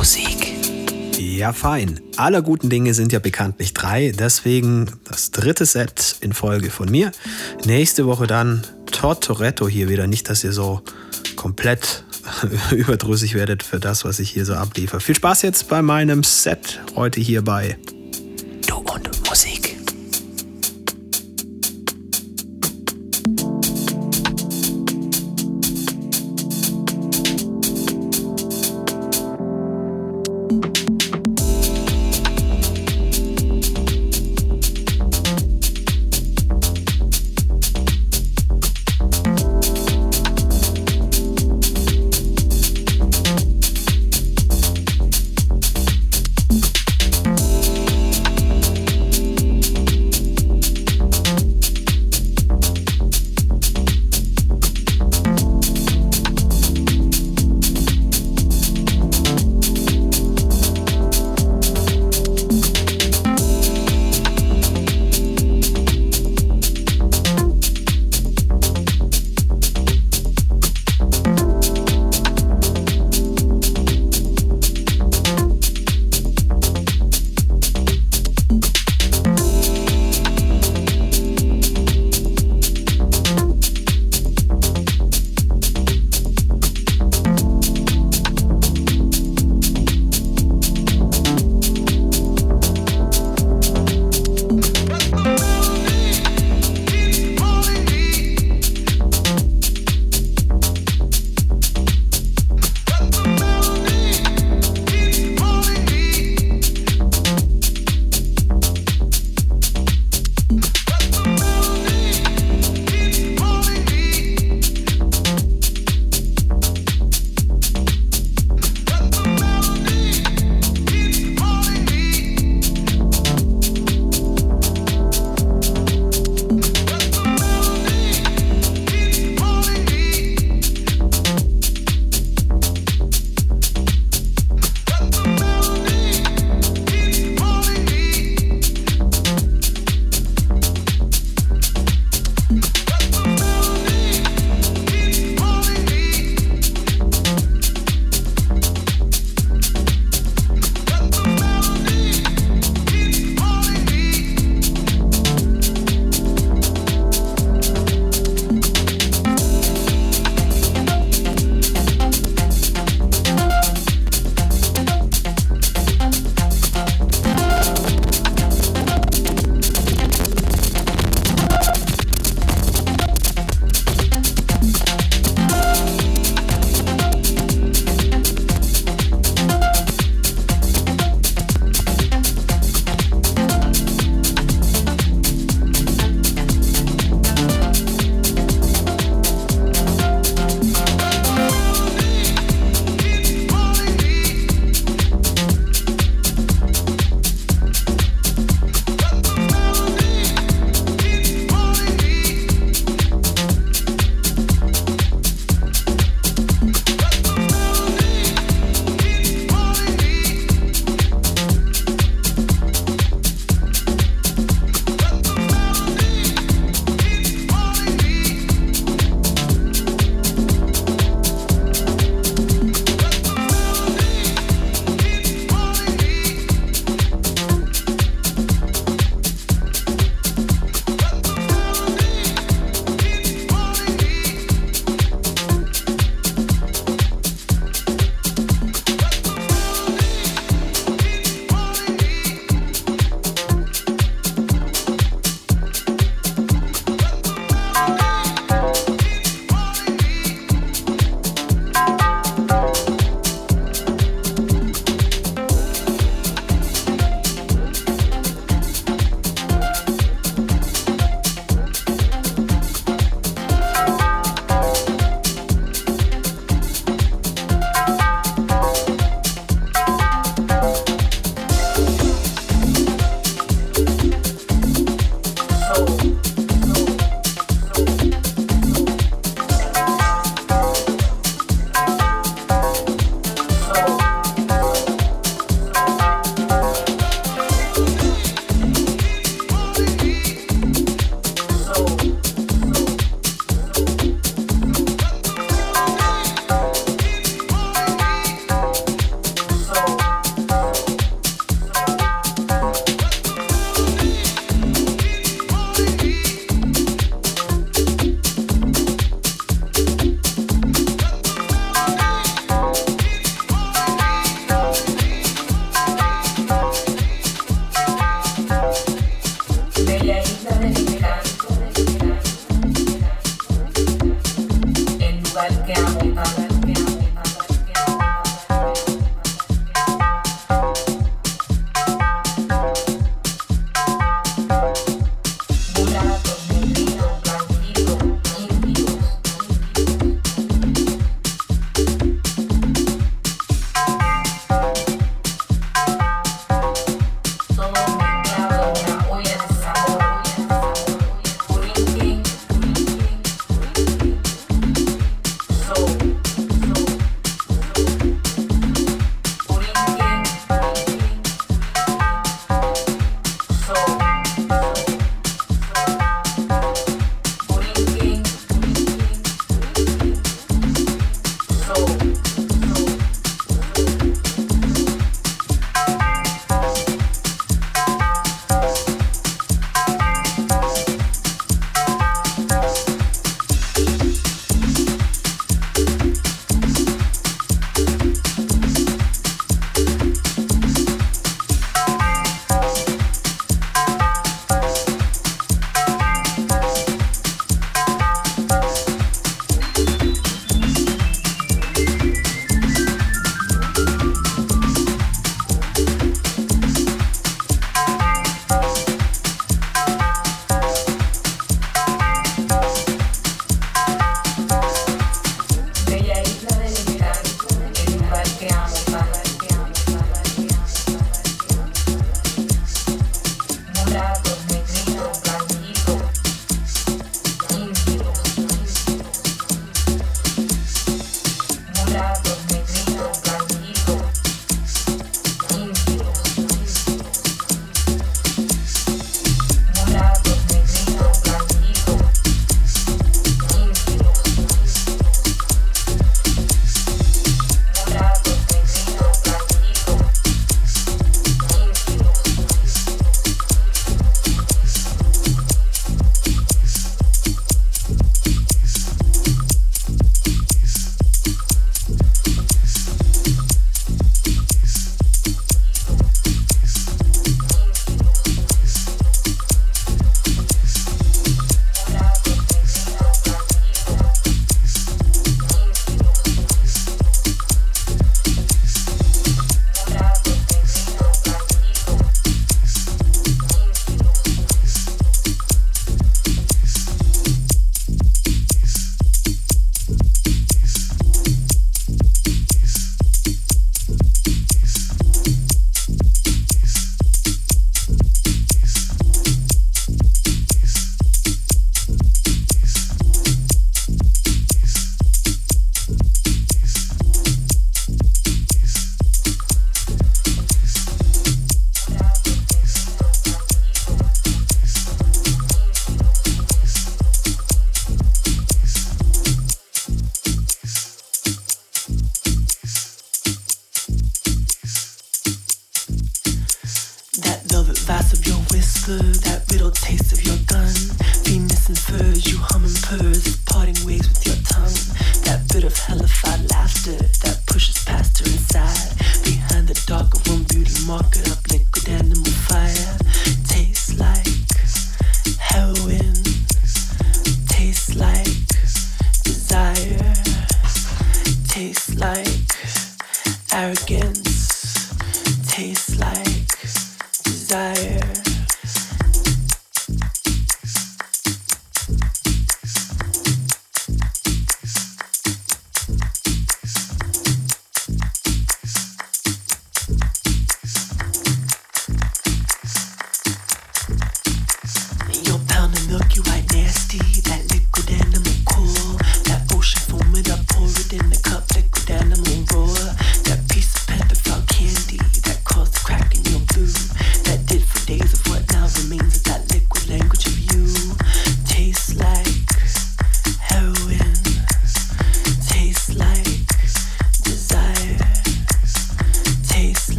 Musik. Ja, fein. Aller guten Dinge sind ja bekanntlich drei, deswegen das dritte Set in Folge von mir. Nächste Woche dann Tortoretto hier wieder. Nicht, dass ihr so komplett überdrüssig werdet für das, was ich hier so abliefere. Viel Spaß jetzt bei meinem Set heute hier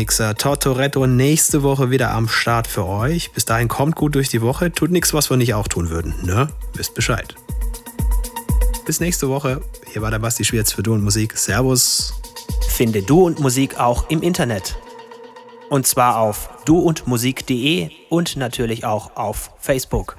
Gastmixer Tortoretto nächste Woche wieder am Start für euch. Bis dahin kommt gut durch die Woche. Tut nichts, was wir nicht auch tun würden. Ne? Wisst Bescheid. Bis nächste Woche. Hier war der Basti Schwierz für Du und Musik. Servus. Finde Du und Musik auch im Internet. Und zwar auf duundmusik.de und natürlich auch auf Facebook.